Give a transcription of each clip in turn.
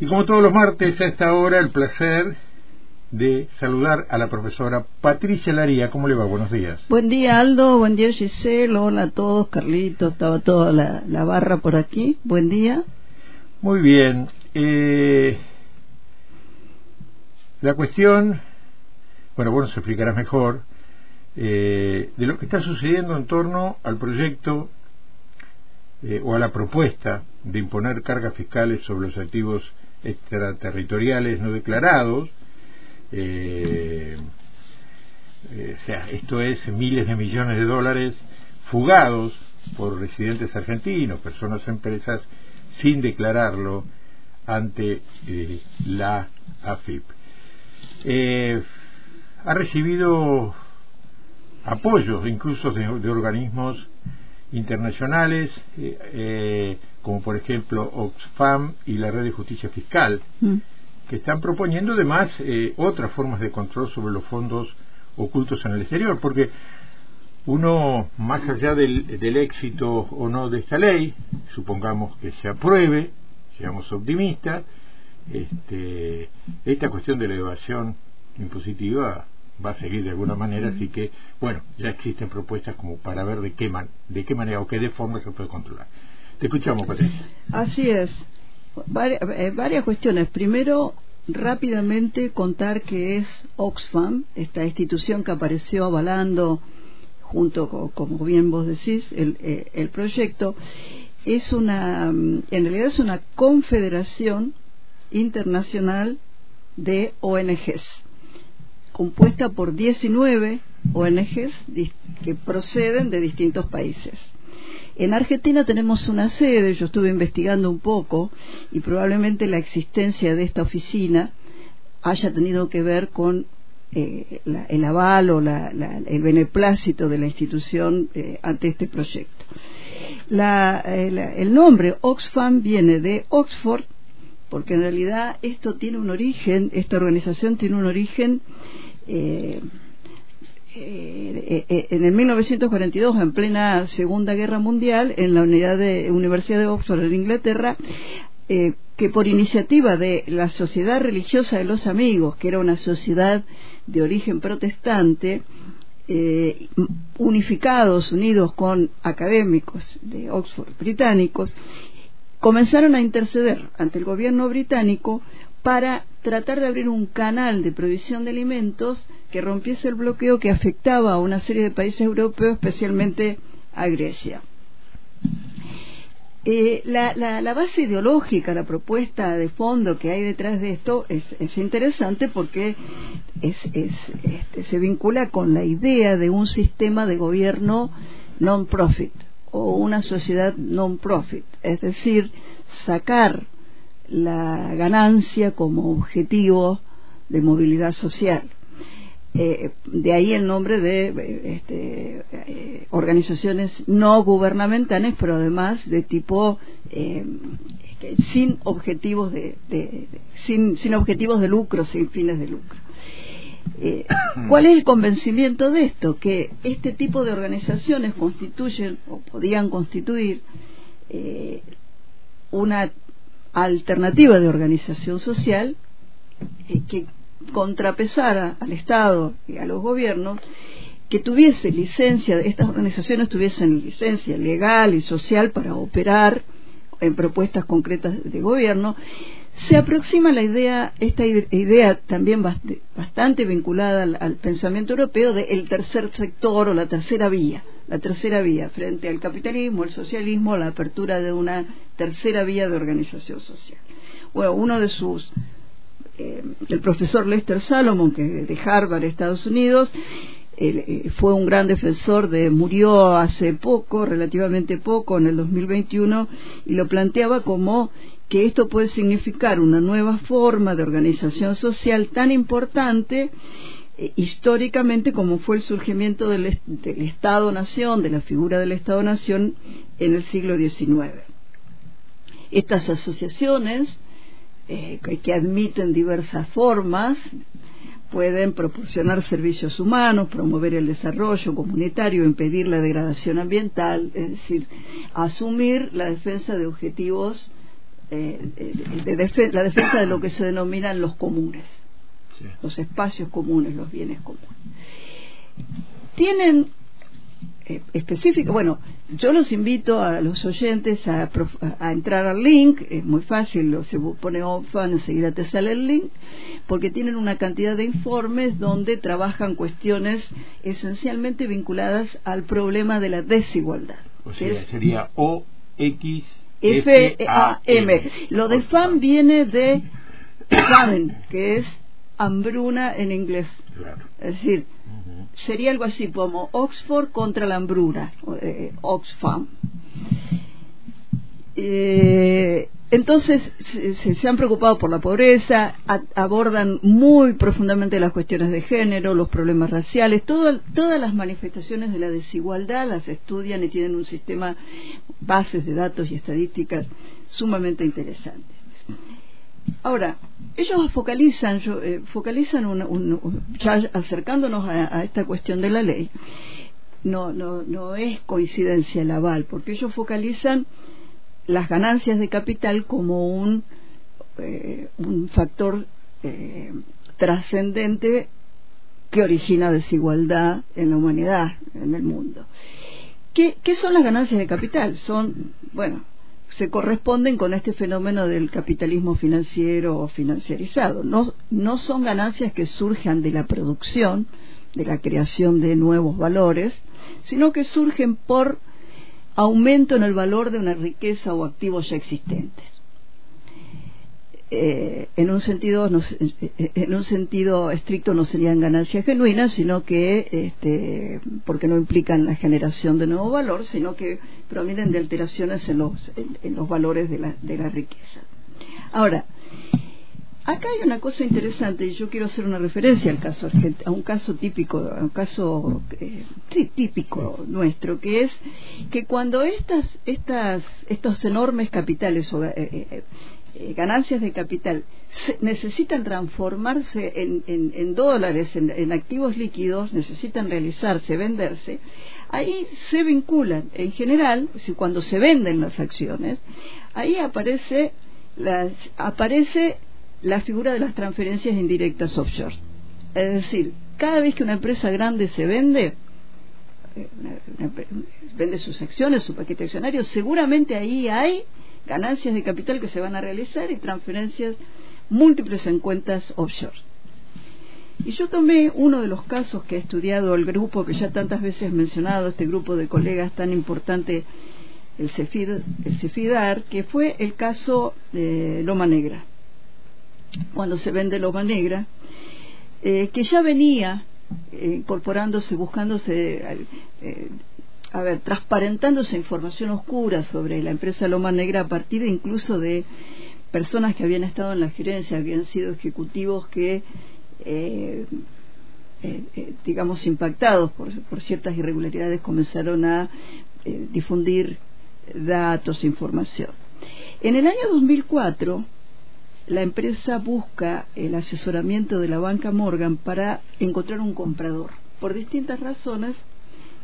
Y como todos los martes a esta hora, el placer de saludar a la profesora Patricia Laría. ¿Cómo le va? Buenos días. Buen día, Aldo. Buen día, Giselle. Hola a todos. Carlitos, estaba toda la, barra por aquí. Buen día. Muy bien. Eh, la cuestión, bueno, bueno, se explicará mejor, eh, de lo que está sucediendo en torno al proyecto eh, o a la propuesta de imponer cargas fiscales sobre los activos extraterritoriales no declarados. Eh, eh, o sea, esto es miles de millones de dólares fugados por residentes argentinos, personas, empresas, sin declararlo ante eh, la AFIP. ha recibido apoyo incluso de organismos internacionales como por ejemplo Oxfam y la Red de Justicia Fiscal, mm. que están proponiendo además eh, otras formas de control sobre los fondos ocultos en el exterior, porque uno, más allá del, del éxito o no de esta ley, supongamos que se apruebe, seamos optimistas, este, esta cuestión de la evasión impositiva va a seguir de alguna manera, así que, bueno, ya existen propuestas como para ver de qué, man, de qué manera o qué de forma se puede controlar. Te escuchamos, Patricia. Así es. Eh, varias cuestiones. Primero, rápidamente contar que es Oxfam, esta institución que apareció avalando, junto con, como bien vos decís, el, eh, el proyecto, es una, en realidad es una confederación internacional de ONGs, compuesta por 19 ONGs que proceden de distintos países. En Argentina tenemos una sede, yo estuve investigando un poco y probablemente la existencia de esta oficina haya tenido que ver con eh, el aval o el beneplácito de la institución eh, ante este proyecto. Eh, el nombre Oxfam viene de Oxford, porque en realidad esto tiene un origen, esta organización tiene un origen eh, eh, en el 1942, en plena Segunda Guerra Mundial, en la Universidad de Oxford en Inglaterra, eh, que por iniciativa de la Sociedad Religiosa de los Amigos, que era una sociedad de origen protestante, unificados, unidos con académicos de Oxford británicos, comenzaron a interceder ante el gobierno británico para tratar de abrir un canal de provisión de alimentos que rompiese el bloqueo que afectaba a una serie de países europeos, especialmente a Grecia. Eh, la, base ideológica, la propuesta de fondo que hay detrás de esto es, interesante porque este, se vincula con la idea de un sistema de gobierno non-profit o una sociedad non-profit, es decir, sacar la ganancia como objetivo de movilidad social. Eh, de ahí el nombre de este, eh, organizaciones no gubernamentales, pero además de tipo eh, sin objetivos de, sin, sin, objetivos de lucro, sin fines de lucro. ¿Cuál es el convencimiento de esto? Que este tipo de organizaciones constituyen o podían constituir una alternativa de organización social eh, que contrapesara al Estado y a los gobiernos que tuviese licencia, estas organizaciones tuviesen licencia legal y social para operar en propuestas concretas de gobierno, se aproxima la idea, esta idea también bastante vinculada al, pensamiento europeo del tercer sector o la tercera vía, la tercera vía frente al capitalismo, el socialismo, la apertura de una tercera vía de organización social. Bueno, uno de sus, eh, el profesor Lester Salomon, que de Harvard, Estados Unidos, eh, fue un gran defensor de, murió hace poco, relativamente poco, en el 2021, y lo planteaba como que esto puede significar una nueva forma de organización social tan importante eh, históricamente como fue el surgimiento del, Estado-Nación, de la figura del Estado-Nación en el siglo XIX. Estas asociaciones, eh, que admiten diversas formas, pueden proporcionar servicios humanos, promover el desarrollo comunitario, impedir la degradación ambiental, es decir, asumir la defensa de objetivos de la defensa de lo que se denominan los comunes, los espacios comunes, los bienes comunes. Tienen eh, específico. Bueno, yo los invito a los oyentes a, entrar al link, es muy fácil, se pone OFAN, enseguida te sale el link, porque tienen una cantidad de informes donde trabajan cuestiones esencialmente vinculadas al problema de la desigualdad. O sea, sería O, X, F, A, M. Lo de FAM viene de famine, que es hambruna en inglés. Es decir, sería algo así como Oxford contra la hambruna, eh, Oxfam. Eh, entonces se, han preocupado por la pobreza, abordan muy profundamente las cuestiones de género, los problemas raciales, todas las manifestaciones de la desigualdad las estudian y tienen un sistema, bases de datos y estadísticas sumamente interesantes. Ahora, ellos focalizan, eh, focalizan ya acercándonos a, esta cuestión de la ley, no, no, no es coincidencia el aval, porque ellos focalizan las ganancias de capital como un, eh, un factor eh, trascendente que origina desigualdad en la humanidad, en el mundo. ¿Qué, ¿Qué son las ganancias de capital? Son, bueno, se corresponden con este fenómeno del capitalismo financiero o financiarizado. No, no son ganancias que surjan de la producción, de la creación de nuevos valores, sino que surgen por aumento en el valor de una riqueza o activos ya existentes. Eh, en un sentido en un sentido estricto no serían ganancias genuinas sino que este, porque no implican la generación de nuevo valor sino que provienen de alteraciones en los en, los valores de la, de la riqueza. Ahora acá hay una cosa interesante y yo quiero hacer una referencia al caso a un caso típico a un caso eh, típico nuestro que es que cuando estas estas estos enormes capitales o, eh, eh, ganancias de capital necesitan transformarse en, dólares, en, activos líquidos, necesitan realizarse, venderse, ahí se vinculan, en general, si cuando se venden las acciones, ahí aparece, aparece la figura de las transferencias indirectas offshore. Es decir, cada vez que una empresa grande se vende, eh, vende sus acciones, su paquete accionario, seguramente ahí hay ganancias de capital que se van a realizar y transferencias múltiples en cuentas offshore. Y yo tomé uno de los casos que ha estudiado el grupo que ya tantas veces he mencionado, este grupo de colegas tan importante, el, Cefid, el Cefidar, que fue el caso de Loma Negra. Cuando se vende Loma Negra, eh, que ya venía eh, incorporándose, buscándose eh, a ver, transparentándose información oscura sobre la empresa Loma Negra a partir incluso de personas que habían estado en la gerencia, habían sido ejecutivos que, digamos, impactados por, ciertas irregularidades, comenzaron a difundir datos, información. En el año 2004, la empresa busca el asesoramiento de la banca Morgan para encontrar un comprador. Por distintas razones,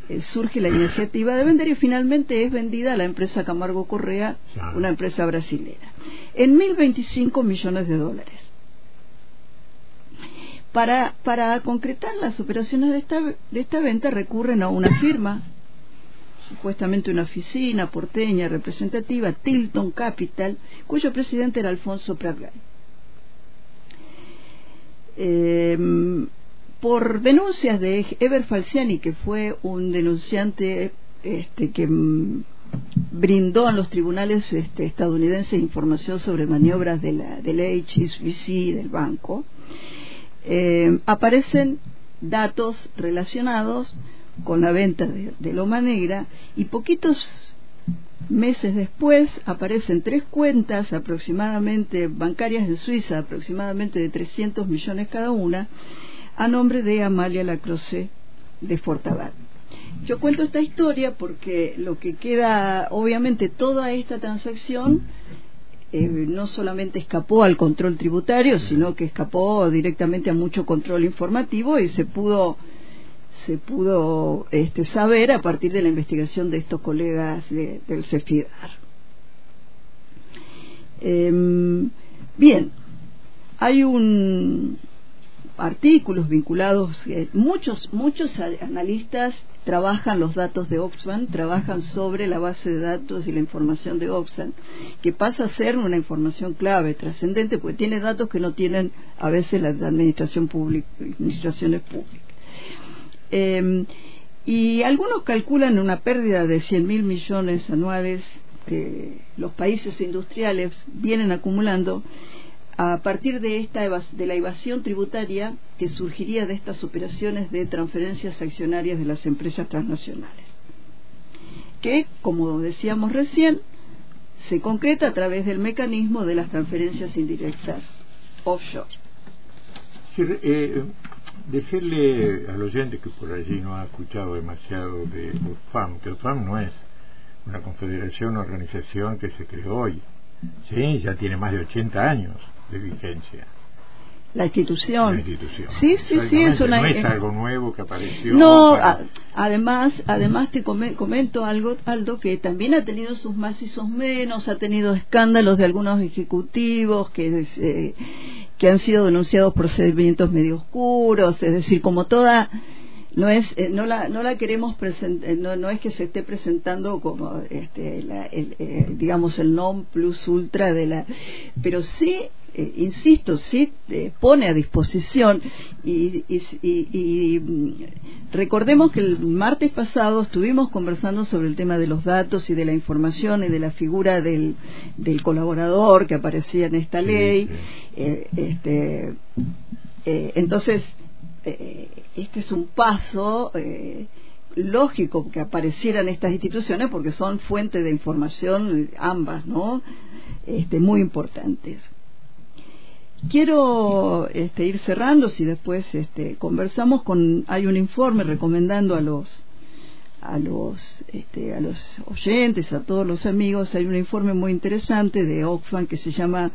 eh, surge la iniciativa de vender y finalmente es vendida a la empresa Camargo Correa, una empresa brasilera, en 1.025 millones de dólares. Para, para concretar las operaciones de esta, de esta venta recurren a una firma, supuestamente una oficina porteña representativa, Tilton Capital, cuyo presidente era Alfonso Pratgay. Eh, por denuncias de Eber Falciani, que fue un denunciante este, que mm, brindó a los tribunales este, estadounidenses información sobre maniobras de la, del HSBC del banco, eh, aparecen datos relacionados con la venta de, de, Loma Negra y poquitos meses después aparecen tres cuentas aproximadamente bancarias en Suiza, aproximadamente de 300 millones cada una, a nombre de Amalia Lacroce de Fortabat. Yo cuento esta historia porque lo que queda, obviamente, toda esta transacción eh, no solamente escapó al control tributario, sino que escapó directamente a mucho control informativo y se pudo se pudo este, saber a partir de la investigación de estos colegas del CEFIDAR. Em, bien, hay un artículos vinculados, eh, muchos, muchos analistas trabajan los datos de Oxfam, trabajan sobre la base de datos y la información de Oxfam, que pasa a ser una información clave, trascendente, porque tiene datos que no tienen a veces las administración pública, administraciones públicas. Em, y algunos calculan una pérdida de 100 mil millones anuales que los países industriales vienen acumulando a partir de esta de la evasión tributaria que surgiría de estas operaciones de transferencias accionarias de las empresas transnacionales que como decíamos recién se concreta a través del mecanismo de las transferencias indirectas offshore. Eh, decirle al oyente que por allí no ha escuchado demasiado de UFAM que UFAM no es una confederación, una organización que se creó hoy sí, ya tiene más de 80 años de vigencia. La institución. La institución. Sí, sí, sí, es No es algo nuevo que apareció. No, además, además te comento algo, Aldo, que también ha tenido sus más y sus menos, ha tenido escándalos de algunos ejecutivos que, eh, que han sido denunciados procedimientos medio oscuros, es decir, como toda no es eh, no la no la queremos presentar eh, no, no es que se esté presentando como este el, digamos el non plus ultra de la pero sí eh, insisto, sí eh, pone a disposición y, mm, recordemos que el martes pasado estuvimos conversando sobre el tema de los datos y de la información y de la figura del, del colaborador que aparecía en esta ley. Eh, este, entonces, este es un paso lógico que aparecieran estas instituciones porque son fuentes de información ambas, ¿no? Este, muy importantes. Quiero este, ir cerrando, si después este, conversamos con, hay un informe recomendando a los a los este, a los oyentes, a todos los amigos, hay un informe muy interesante de Oxfam que se llama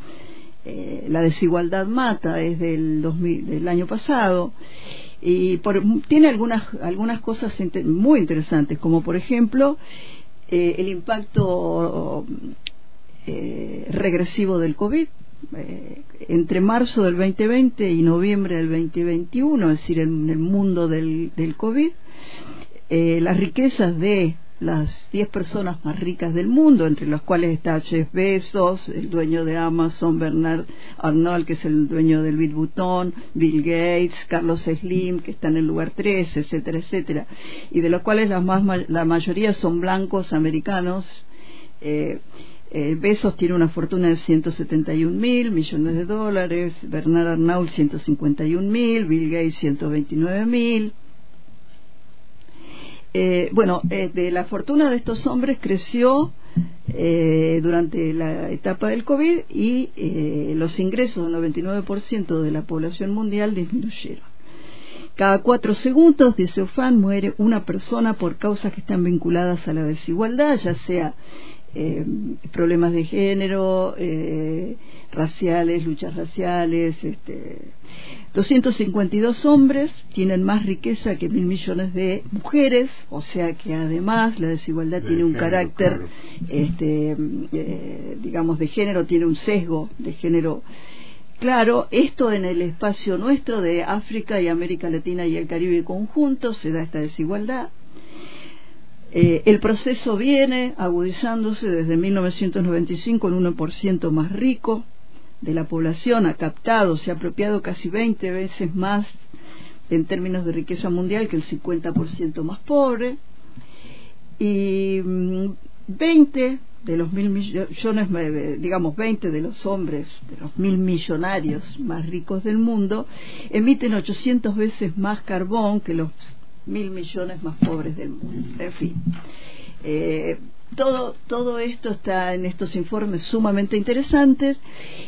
eh, La desigualdad mata, es del, 2000, del año pasado y tiene algunas algunas cosas muy interesantes, como por ejemplo eh, el impacto eh, regresivo del COVID eh, entre marzo del 2020 y noviembre del 2021, es decir, en el mundo del, del COVID, eh, las riquezas de las 10 personas más ricas del mundo, entre las cuales está Jeff Bezos, el dueño de Amazon, Bernard Arnold, que es el dueño del Louis Bill Gates, Carlos Slim, que está en el lugar 3, etcétera, etcétera, y de los cuales la, más, la mayoría son blancos americanos. Eh, eh, Besos tiene una fortuna de 171 mil millones de dólares, Bernard Arnault 151 mil, Bill Gates 129 mil. Eh, bueno, eh, de la fortuna de estos hombres creció durante la etapa del COVID y los ingresos del 99% de la población mundial disminuyeron. Cada cuatro segundos, dice Ufan, muere una persona por causas que están vinculadas a la desigualdad, ya sea eh, problemas de género, eh, raciales, luchas raciales. Este, 252 hombres tienen más riqueza que mil millones de mujeres, o sea que además la desigualdad tiene un carácter, este, eh, digamos, de género, tiene un sesgo de género. Claro, esto en el espacio nuestro de África y América Latina y el Caribe conjunto se da esta desigualdad. Eh, el proceso viene agudizándose desde 1995 en 1% más rico de la población, ha captado, se ha apropiado casi 20 veces más en términos de riqueza mundial que el 50% más pobre. Y 20 mm, de los mil millones, eh, digamos 20 de los hombres, de los mil millonarios más ricos del mundo, emiten 800 veces más carbón que los mil millones más pobres del mundo. En fin. Eh, todo, todo esto está en estos informes sumamente interesantes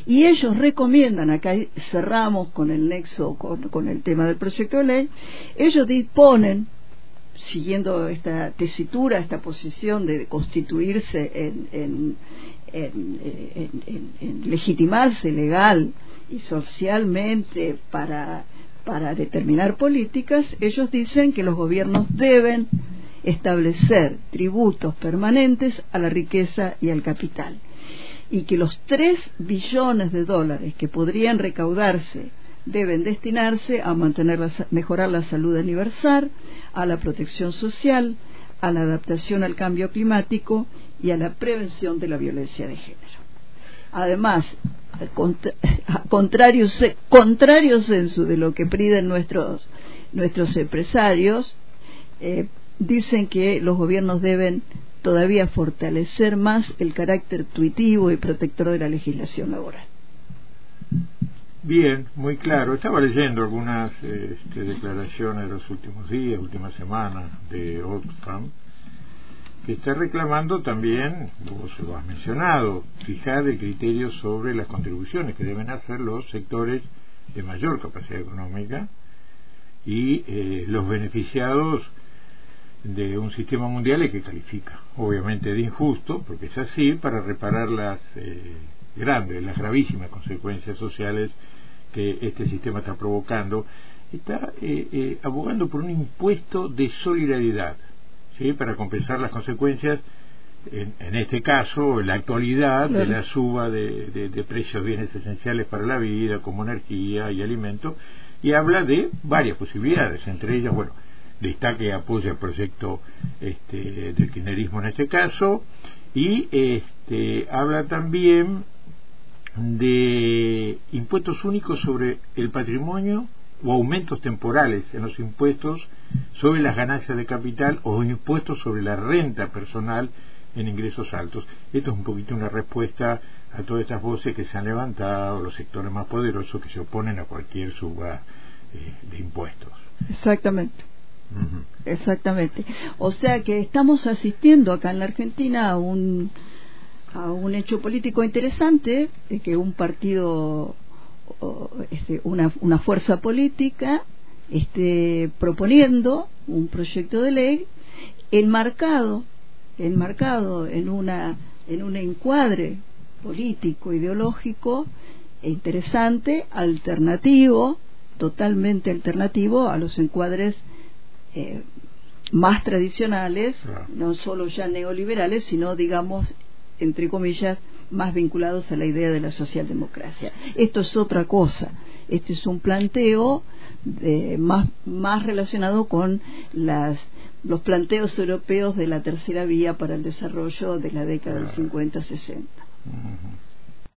y ellos recomiendan, acá cerramos con el nexo, con, el tema del proyecto de ley, ellos disponen, siguiendo esta tesitura, esta posición de constituirse en, en, en legitimarse legal y socialmente para para determinar políticas, ellos dicen que los gobiernos deben establecer tributos permanentes a la riqueza y al capital. y que los 3 billones de dólares que podrían recaudarse deben destinarse a mantener mejorar la salud universal, a la protección social, a la adaptación al cambio climático y a la prevención de la violencia de género. Además, contrario, contrario censo de lo que piden nuestros, nuestros empresarios, eh, dicen que los gobiernos deben todavía fortalecer más el carácter tuitivo y protector de la legislación laboral. Bien, muy claro. Estaba leyendo algunas este, declaraciones de los últimos días, últimas semanas de Oxfam, que está reclamando también, vos lo has mencionado, fijar el criterio sobre las contribuciones que deben hacer los sectores de mayor capacidad económica y eh, los beneficiados de un sistema mundial que califica, obviamente, de injusto, porque es así, para reparar las eh, grandes, las gravísimas consecuencias sociales que este sistema está provocando, está eh, eh, abogando por un impuesto de solidaridad, ¿sí? para compensar las consecuencias, en, este caso, en la actualidad, de la suba de, de, de precios de bienes esenciales para la vida, como energía y alimento, y habla de varias posibilidades, entre ellas, bueno, destaque y apoya el proyecto este, del kirchnerismo en este caso y este, habla también de impuestos únicos sobre el patrimonio o aumentos temporales en los impuestos sobre las ganancias de capital o impuestos sobre la renta personal en ingresos altos. Esto es un poquito una respuesta a todas estas voces que se han levantado, los sectores más poderosos que se oponen a cualquier suba eh, de impuestos. Exactamente. Exactamente. O sea que estamos asistiendo acá en la Argentina a un a un hecho político interesante, de que un partido, este, una, una fuerza política, esté proponiendo un proyecto de ley enmarcado, enmarcado en una en un encuadre político ideológico interesante, alternativo, totalmente alternativo a los encuadres eh, más tradicionales, no solo ya neoliberales, sino, digamos, entre comillas, más vinculados a la idea de la socialdemocracia. Esto es otra cosa. Este es un planteo más, más relacionado con las, los planteos europeos de la tercera vía para el desarrollo de la década del 50-60.